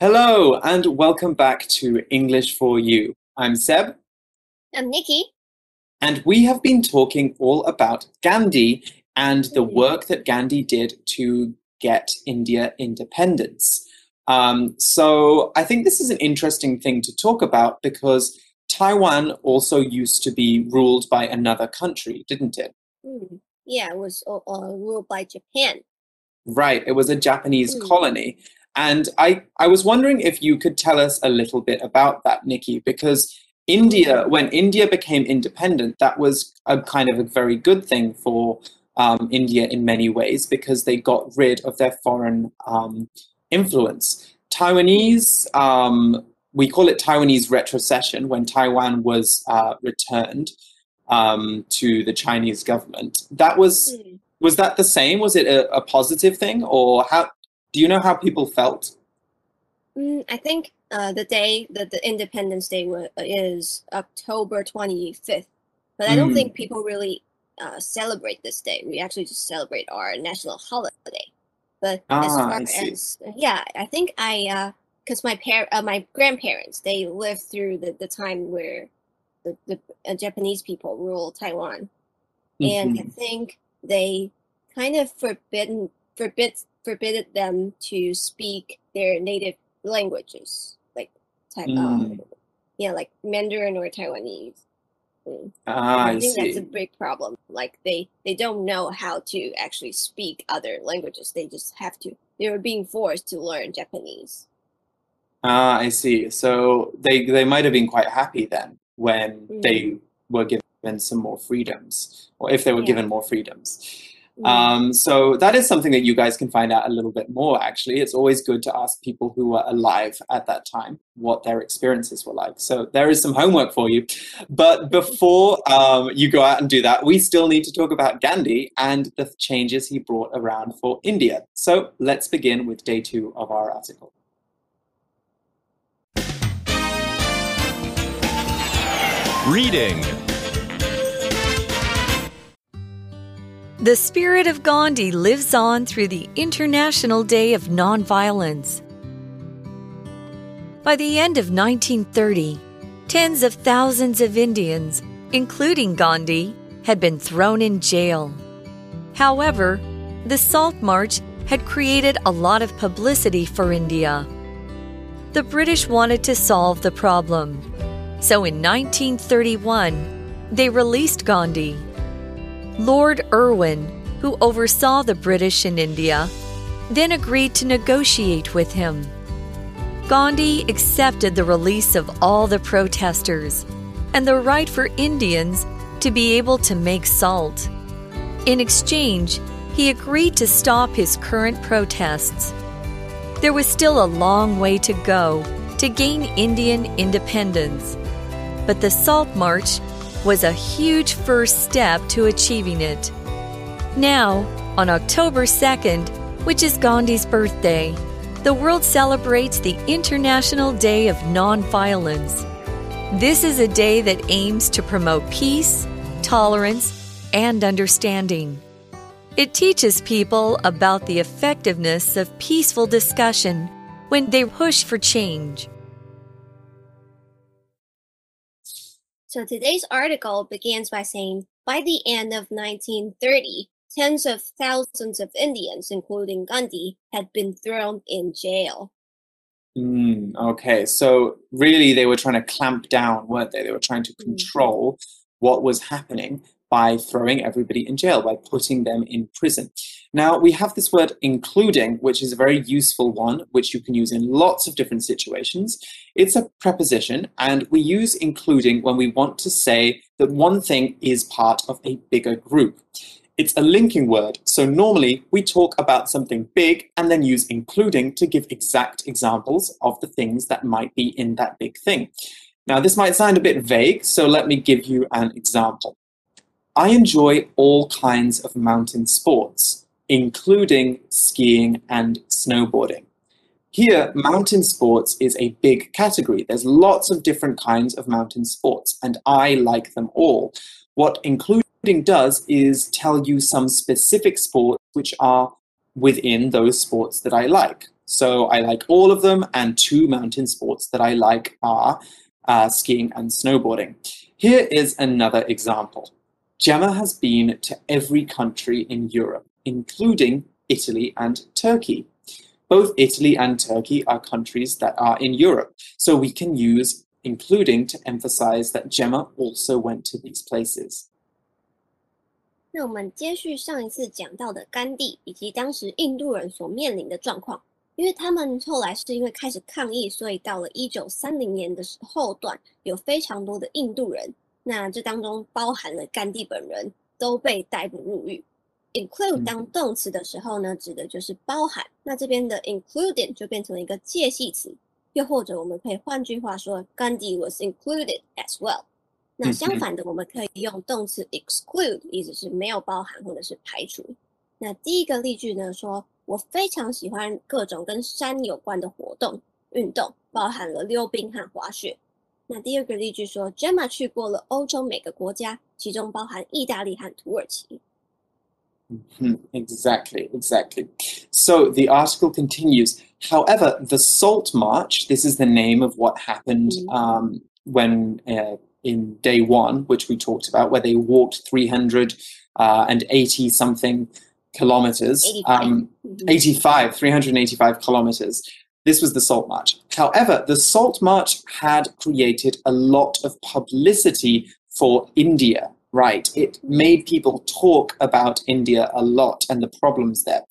Hello, and welcome back to English for You. I'm Seb, I'm Nikki. and we have been talking all about Gandhi and the Mm. work that Gandhi did to get India independence. Um, so I think this is an interesting thing to talk about because Taiwan also used to be ruled by another country, didn't it? Mm. Yeah, it was uh, uh, ruled by Japan. Right, it was a Japanese Mm. colony. And I, I was wondering if you could tell us a little bit about that, Nikki, because India, when India became independent, that was a kind of a very good thing for um, India in many ways because they got rid of their foreign um, influence. Taiwanese, um, we call it Taiwanese retrocession when Taiwan was uh, returned um, to the Chinese government. That was Mm. was that the same? Was it a, a positive thing, or how? Do you know how people felt? Mm, I think uh, the day that the Independence Day wa- is October 25th, but I don't Mm. think people really uh, celebrate this day. We actually just celebrate our national holiday. But as Ah, far I see. as yeah, I think I because my par uh, my grandparents they lived through the, the time where the, the uh, Japanese people ruled Taiwan. and I Mhm. think they kind of forbidden forbid forbidden them to speak their native languages, like Tai- um, Mm. yeah, like Mandarin or Taiwanese. Mm. Ah, I I think that's a big problem. Like they they don't know how to actually speak other languages. They just have to. They were being forced to learn Japanese. Ah, I see. So they they might have been quite happy then when Mm. they were given some more freedoms, or if they were Yeah. given more freedoms. Um, so that is something that you guys can find out a little bit more. Actually, it's always good to ask people who were alive at that time what their experiences were like. So there is some homework for you. But before um, you go out and do that, we still need to talk about Gandhi and the changes he brought around for India. So let's begin with day two of our article. Reading. The spirit of Gandhi lives on through the International Day of Nonviolence. By the end of 1930, tens of thousands of Indians, including Gandhi, had been thrown in jail. However, the Salt March had created a lot of publicity for India. The British wanted to solve the problem. So in 1931, they released Gandhi. Lord Irwin, who oversaw the British in India, then agreed to negotiate with him. Gandhi accepted the release of all the protesters and the right for Indians to be able to make salt. In exchange, he agreed to stop his current protests. There was still a long way to go to gain Indian independence, but the Salt March was a huge first step to achieving it. Now, on October 2nd, which is Gandhi's birthday, the world celebrates the International Day of Nonviolence. This is a day that aims to promote peace, tolerance, and understanding. It teaches people about the effectiveness of peaceful discussion when they push for change. So today's article begins by saying by the end of 1930, tens of thousands of Indians, including Gandhi, had been thrown in jail. Mm, okay, so really they were trying to clamp down, weren't they? They were trying to Mm. control what was happening by throwing everybody in jail, by putting them in prison. Now, we have this word including, which is a very useful one, which you can use in lots of different situations. It's a preposition, and we use including when we want to say that one thing is part of a bigger group. It's a linking word, so normally we talk about something big and then use including to give exact examples of the things that might be in that big thing. Now, this might sound a bit vague, so let me give you an example. I enjoy all kinds of mountain sports, including skiing and snowboarding. Here, mountain sports is a big category. There's lots of different kinds of mountain sports, and I like them all. What including does is tell you some specific sports which are within those sports that I like. So I like all of them, and two mountain sports that I like are uh, skiing and snowboarding. Here is another example. Gemma has been to every country in Europe, including Italy and Turkey. Both Italy and Turkey are countries that are in Europe, so we can use including to emphasize that Gemma also went to these places. 那我们接续上一次讲到的甘地以及当时印度人所面临的状况，因为他们后来是因为开始抗议，所以到了一九三零年的后段，有非常多的印度人，那这当中包含了甘地本人，都被逮捕入狱。 Include 当动词的时候呢，指的就是包含，那这边的 including 就变成了一个介系词，又或者我们可以换句话说，Gandhi was included as well。那相反的，我们可以用动词 exclude，意思是没有包含或者是排除。那第一个例句呢，说我非常喜欢各种跟山有关的活动运动，包含了溜冰和滑雪。那第二个例句说，Gemma 去过了欧洲每个国家，其中包含意大利和土耳其。Mm-hmm. Exactly, exactly. So the article continues. However, the Salt March, this is the name of what happened mm. um, when uh, in day one, which we talked about, where they walked 380 uh, something kilometers, 85. Um, mm-hmm. 85, 385 kilometers. This was the Salt March. However, the Salt March had created a lot of publicity for India, right? It made people talk about India a lot and the problems there.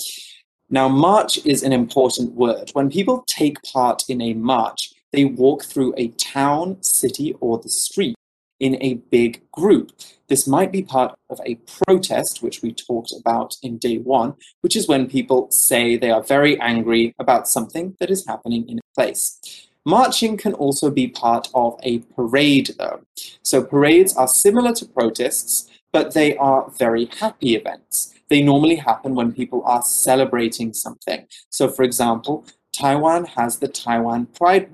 Now, march is an important word. When people take part in a march, they walk through a town, city, or the street in a big group. This might be part of a protest, which we talked about in day one, which is when people say they are very angry about something that is happening in a place. Marching can also be part of a parade, though. So, parades are similar to protests, but they are very happy events. They normally happen when people are celebrating something. So, for example, Taiwan has the Taiwan Pride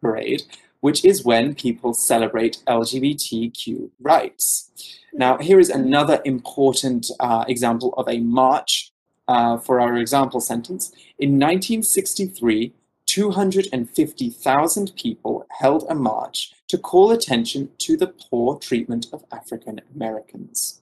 Parade, which is when people celebrate LGBTQ rights. Now, here is another important uh, example of a march uh, for our example sentence. In 1963, 250,000 people held a march to call attention to the poor treatment of African Americans.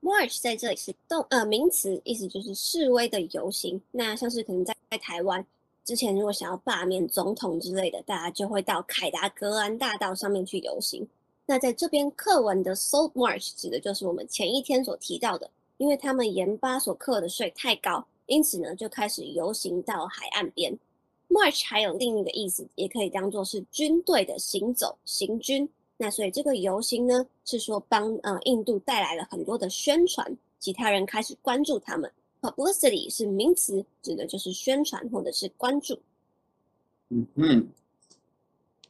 March 在这里是动呃名词，意思就是示威的游行。那像是可能在在台湾，之前如果想要罢免总统之类的，大家就会到凯达格兰大道上面去游行。那在这边课文的 Salt March 指的就是我们前一天所提到的，因为他们盐巴所课的税太高， 因此呢就开始游行到海岸边。March 还有另一个意思，也可以当做是军队的行走、行军。那所以这个游行呢，是说帮呃印度带来了很多的宣传，其他人开始关注他们。Publicity 是名词，指的就是宣传或者是关注。Mm-hmm.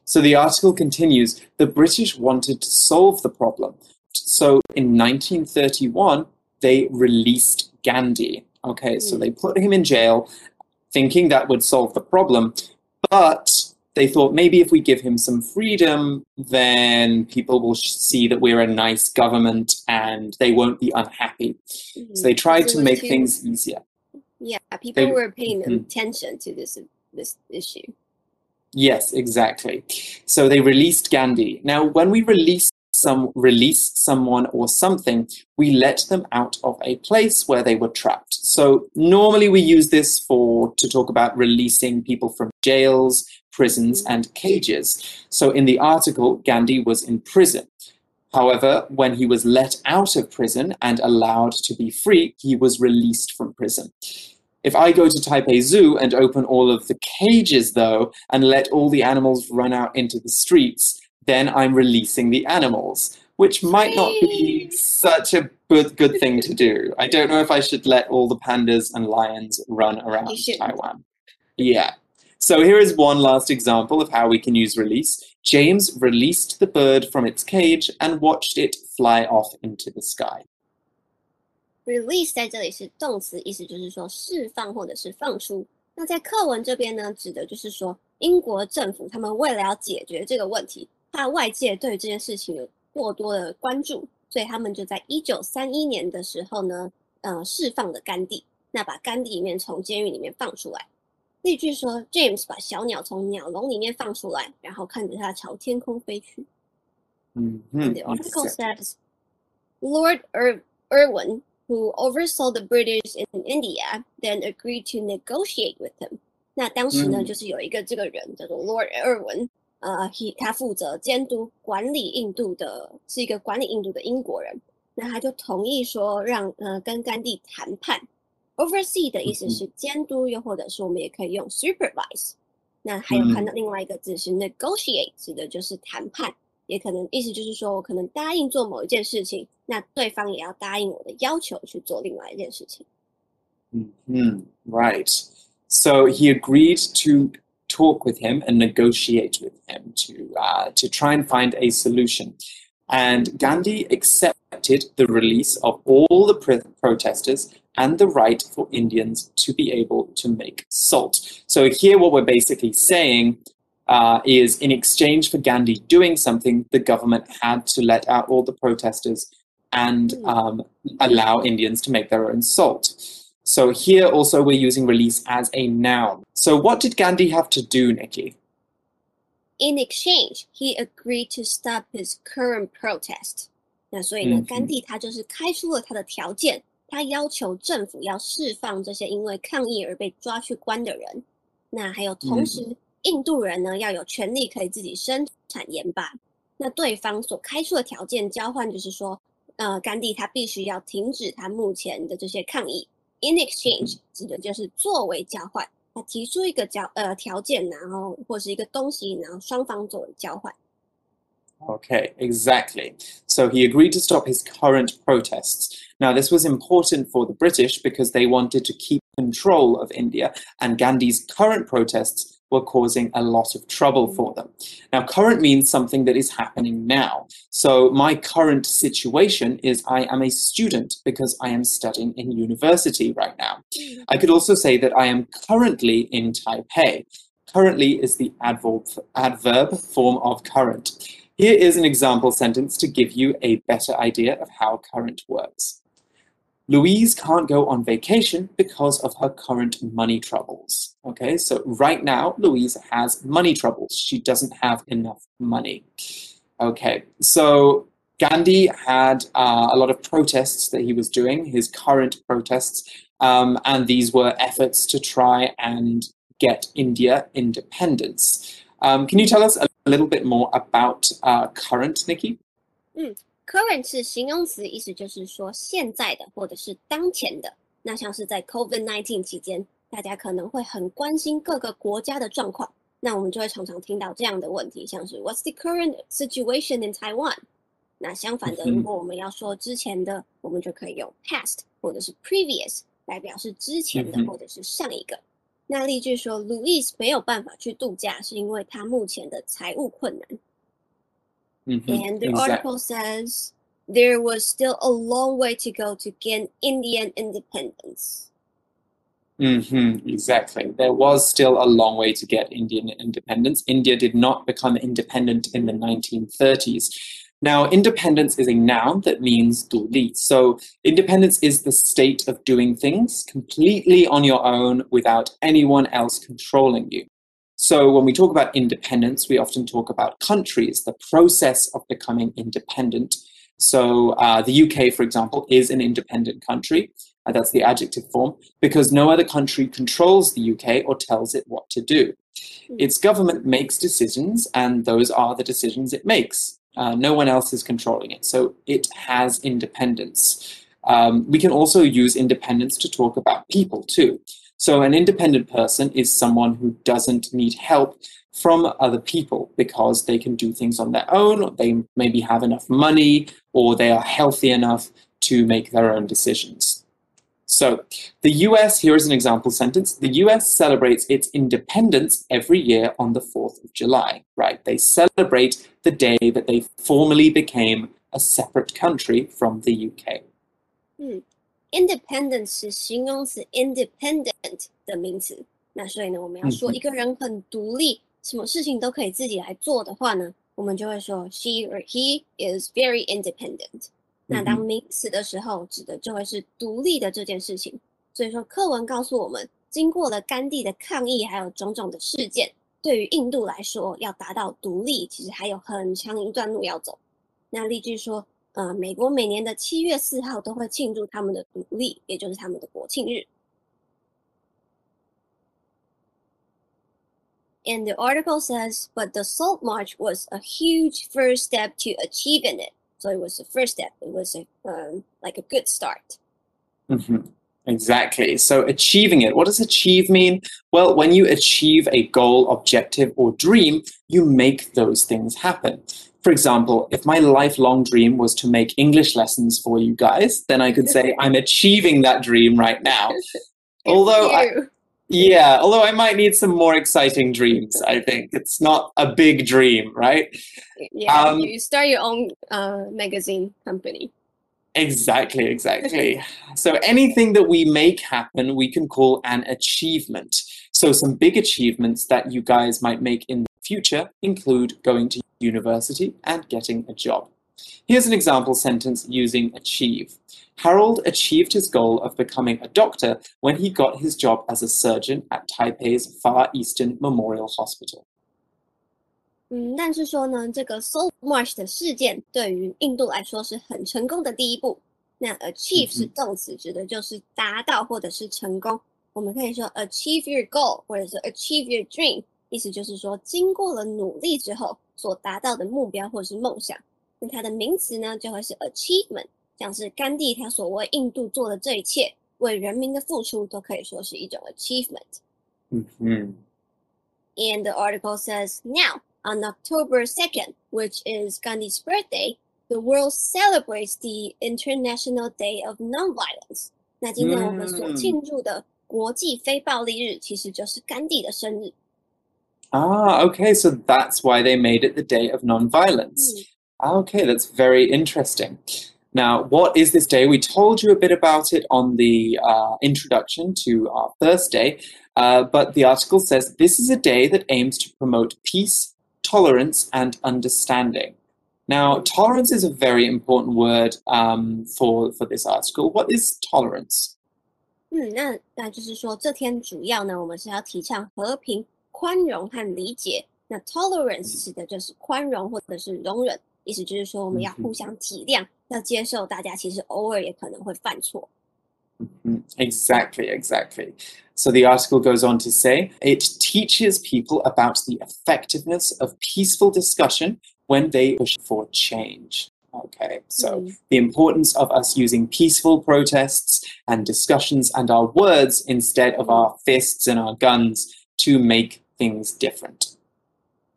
So the article continues the British wanted to solve the problem. So in 1931, they released Gandhi. Okay, so they put him in jail, thinking that would solve the problem. But they thought maybe if we give him some freedom, then people will see that we're a nice government and they won't be unhappy. Mm-hmm. So they tried to make too, things easier. Yeah, people they, were paying mm-hmm. attention to this this issue. Yes, exactly. So they released Gandhi. Now, when we release some release someone or something, we let them out of a place where they were trapped. So normally we use this for to talk about releasing people from jails, prisons, mm-hmm. and cages. So in the article, Gandhi was in prison. However, when he was let out of prison and allowed to be free, he was released from prison. If I go to Taipei Zoo and open all of the cages, though, and let all the animals run out into the streets, then I'm releasing the animals, which might not be such a good, good thing to do. I don't know if I should let all the pandas and lions run around Taiwan. Yeah. So here is one last example of how we can use release. James released the bird from its cage and watched it fly off into the sky. Release 在这里是动词，意思就是说释放或者是放出。那在课文这边呢，指的就是说英国政府他们为了要解决这个问题， 怕外界对这件事情有过多的关注，所以他们就在一九三一年的时候呢，呃，释放了甘地。那把甘地里面从监狱里面放出来。例句说，James 把小鸟从鸟笼里面放出来，然后看着它朝天空飞去。Mhm, The article says Lord Ir- Irwin, who oversaw the British in India, then agreed to negotiate with him. 那当时呢，嗯就是有一个这个人叫做 Lord Irwin，呃，he 他负责监督管理印度的，是一个管理印度的英国人。那他就同意说让呃跟甘地谈判。Oversee 的意思嗯哼是监督，又或者是我们也可以用 supervise。那还有看到另外一个字是 negotiate，指的就是谈判。也可能意思就是说我可能答应做某一件事情，那对方也要答应我的要求去做另外一件事情。 Mhm, Right. So he agreed to talk with him and negotiate with him to uh, to try and find a solution. And Gandhi accepted the release of all the pr- protesters and the right for Indians to be able to make salt. So here, what we're basically saying uh, is, in exchange for Gandhi doing something, the government had to let out all the protesters and Mm. um, allow Indians to make their own salt. So here also we're using release as a noun. So what did Gandhi have to do, Nikki? In exchange, he agreed to stop his current protest. 那所以呢，嗯哼甘地他就是开出了他的条件，他要求政府要释放这些因为抗议而被抓去关的人。那还有同时，印度人呢要有权利可以自己生产盐巴。那对方所开出的条件交换就是说，呃，甘地他必须要停止他目前的这些抗议。 In exchange 指的就是作为交换，他提出一个交呃条件，然后或是一个东西，然后双方作为交换。 Okay, exactly. So he agreed to stop his current protests. Now, this was important for the British because they wanted to keep control of India, and Gandhi's current protests were causing a lot of trouble mm. for them. Now, current means something that is happening now. So, my current situation is I am a student because I am studying in university right now. Mm. I could also say that I am currently in Taipei. Currently is the adverb, adverb form of current. Here is an example sentence to give you a better idea of how current works. Louise can't go on vacation because of her current money troubles. Okay, so right now, Louise has money troubles. She doesn't have enough money. Okay, so Gandhi had uh, a lot of protests that he was doing, his current protests, um, and these were efforts to try and get India independence. Um, can you tell us a little bit more about uh, current, Nikki? Current 是形容词，意思就是说现在的或者是当前的。那像是在 COVID-19 期间，大家可能会很关心各个国家的状况，那我们就会常常听到这样的问题，像是 What's the current situation in Taiwan？那相反的，如果我们要说之前的，我们就可以用 past 或者是 previous 来表示之前的或者是上一个。那例句说，Louis 没有办法去度假，是因为他目前的财务困难。Mhm, And the exact- article says there was still a long way to go to gain Indian independence. Mhm, exactly. There was still a long way to get Indian independence. India did not become independent in the 1930s. Now, independence is a noun that means 独立. So, independence is the state of doing things completely on your own without anyone else controlling you. So, when we talk about independence, we often talk about countries, the process of becoming independent. So, uh, the UK, for example, is an independent country. Uh, that's the adjective form because no other country controls the UK or tells it what to do. Hmm. Its government makes decisions, and those are the decisions it makes. Uh, no one else is controlling it, so it has independence. Um, we can also use independence to talk about people too. So, an independent person is someone who doesn't need help from other people because they can do things on their own, or they maybe have enough money, or they are healthy enough to make their own decisions. So, the US, here is an example sentence. The US celebrates its independence every year on the 4th of July, right? They celebrate the day that they formally became a separate country from the UK. Hmm. Independent 是形容词 independent 的名词。那所以呢，我们要说一个人很独立，什么事情都可以自己来做的话呢，我们就会说 she or he is very independent。那当名词的时候，指的就会是独立的这件事情。所以说课文告诉我们，经过了甘地的抗议，还有种种的事件，对于印度来说，要达到独立，其实还有很长一段路要走。那例句说，呃，美国每年的七月四号都会庆祝他们的独立，也就是他们的国庆日。And the article says, but the Salt March was a huge first step to achieving it. So it was the first step. It was a, um, like a good start. Mhm. Exactly. So achieving it. What does achieve mean? Well, when you achieve a goal, objective, or dream, you make those things happen. For example, if my lifelong dream was to make English lessons for you guys, then I could say I'm achieving that dream right now. Although I, yeah, although I might need some more exciting dreams, I think. It's not a big dream, right? yeah, um, you start your own uh, magazine company. Exactly, exactly. so anything that we make happen, we can call an achievement. So some big achievements that you guys might make in future include going to university and getting a job. Here's an example sentence using achieve. Harold achieved his goal of becoming a doctor when he got his job as a surgeon at Taipei's Far Eastern Memorial Hospital. 嗯，但是说呢，这个 Salt March 的事件对于印度来说是很成功的第一步。那 achieve 是动词，指的就是达到或者是成功。我们可以说 achieve your goal，或者是 achieve your dream， 意思就是说经过了努力之后所达到的目标或者是梦想。那它的名词呢，就会是 achievement，像是甘地他所为印度做的这一切，为人民的付出，都可以说是一种 achievement。Mhm. And the article says now, on October second, which is Gandhi's birthday, the world celebrates the International Day of Nonviolence. 那今天我们所嗯庆祝的国际非暴力日，其实就是甘地的生日。Ah, okay, so that's why they made it the day of nonviolence. 嗯 Okay, that's very interesting. Now, what is this day? We told you a bit about it on the uh, introduction to our Thursday, uh, but the article says this is a day that aims to promote peace, tolerance, and understanding. Now, tolerance is a very important word um, for, for this article. What is tolerance? 嗯，那那就是说，这天主要呢，我们是要提倡和平、 宽容和理解。那 tolerance 指的就是宽容或者是容忍，意思就是说我们要互相体谅，要接受大家其实偶尔也可能会犯错。 Mhm, Exactly, exactly. So the article goes on to say it teaches people about the effectiveness of peaceful discussion when they push for change. Okay, so Mm. the importance of us using peaceful protests and discussions and our words instead of our fists and our guns to make things different.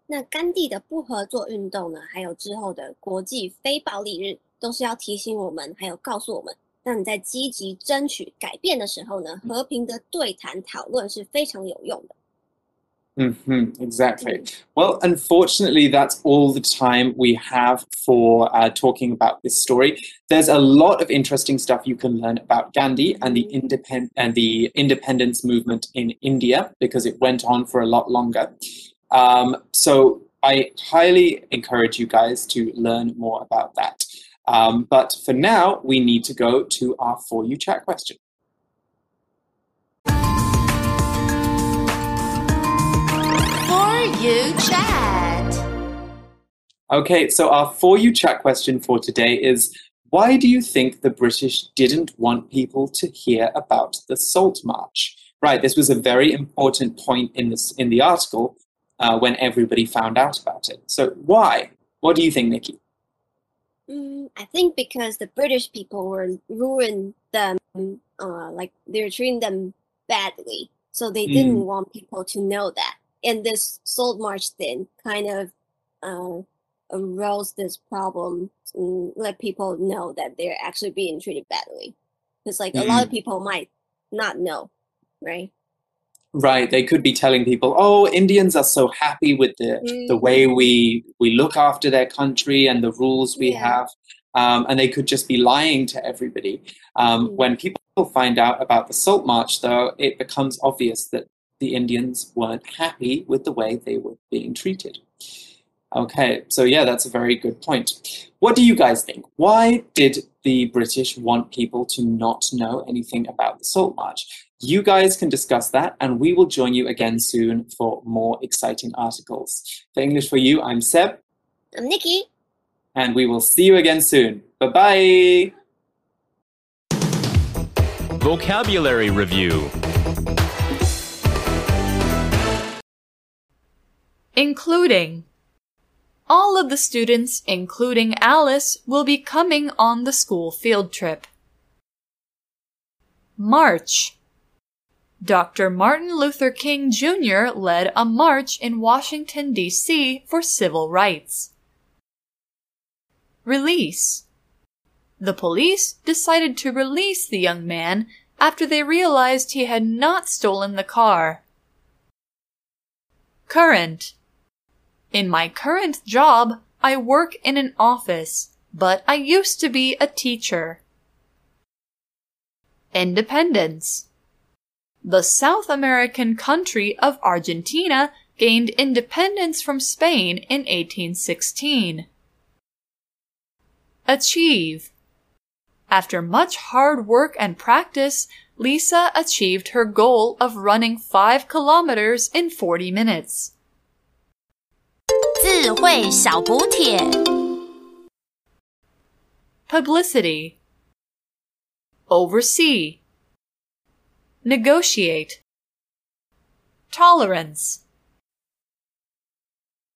那甘地的不合作运动呢，还有之后的国际非暴力日，都是要提醒我们，还有告诉我们，当你在积极争取改变的时候呢，和平的对谈讨论是非常有用的。Hmm exactly. Well, unfortunately, that's all the time we have for uh, talking about this story. There's a lot of interesting stuff you can learn about Gandhi and the independ- and the independence movement in India because it went on for a lot longer. Um, so I highly encourage you guys to learn more about that. Um, but for now, we need to go to our For You Chat question. You chat. Okay, so our For You chat question for today is why do you think the British didn't want people to hear about the Salt March? Right, this was a very important point in this in the article uh, when everybody found out about it. So why? What do you think, Nikki? Mm, I think because the British people were ruining them, uh, like they were treating them badly, so they didn't Mm. want people to know that. And this Salt March thing kind of uh, arose this problem, and let people know that they're actually being treated badly. Because like a lot of people might not know, right? Right, they could be telling people, "Oh, Indians are so happy with the the Mm. way we we look after their country and the rules we Yeah. have," um, and they could just be lying to everybody. Um, Mm. When people find out about the Salt March, though, it becomes obvious that the Indians weren't happy with the way they were being treated. Okay, so yeah, that's a very good point. What do you guys think? Why did the British want people to not know anything about the Salt March? You guys can discuss that, and we will join you again soon for more exciting articles. For English for You, I'm Seb, I'm Nikki. and we will see you again soon. Bye bye. Vocabulary Review including. All of the students, including Alice, will be coming on the school field trip. March. Dr. Martin Luther King Jr. led a march in Washington, D.C. for civil rights. Release. The police decided to release the young man after they realized he had not stolen the car. Current. In my current job, I work in an office, but I used to be a teacher. Independence. The South American country of Argentina gained independence from Spain in 1816. Achieve. After much hard work and practice, Lisa achieved her goal of running 5 kilometers in 40 minutes. 智慧小补帖。 Publicity. Oversee. Negotiate. Tolerance.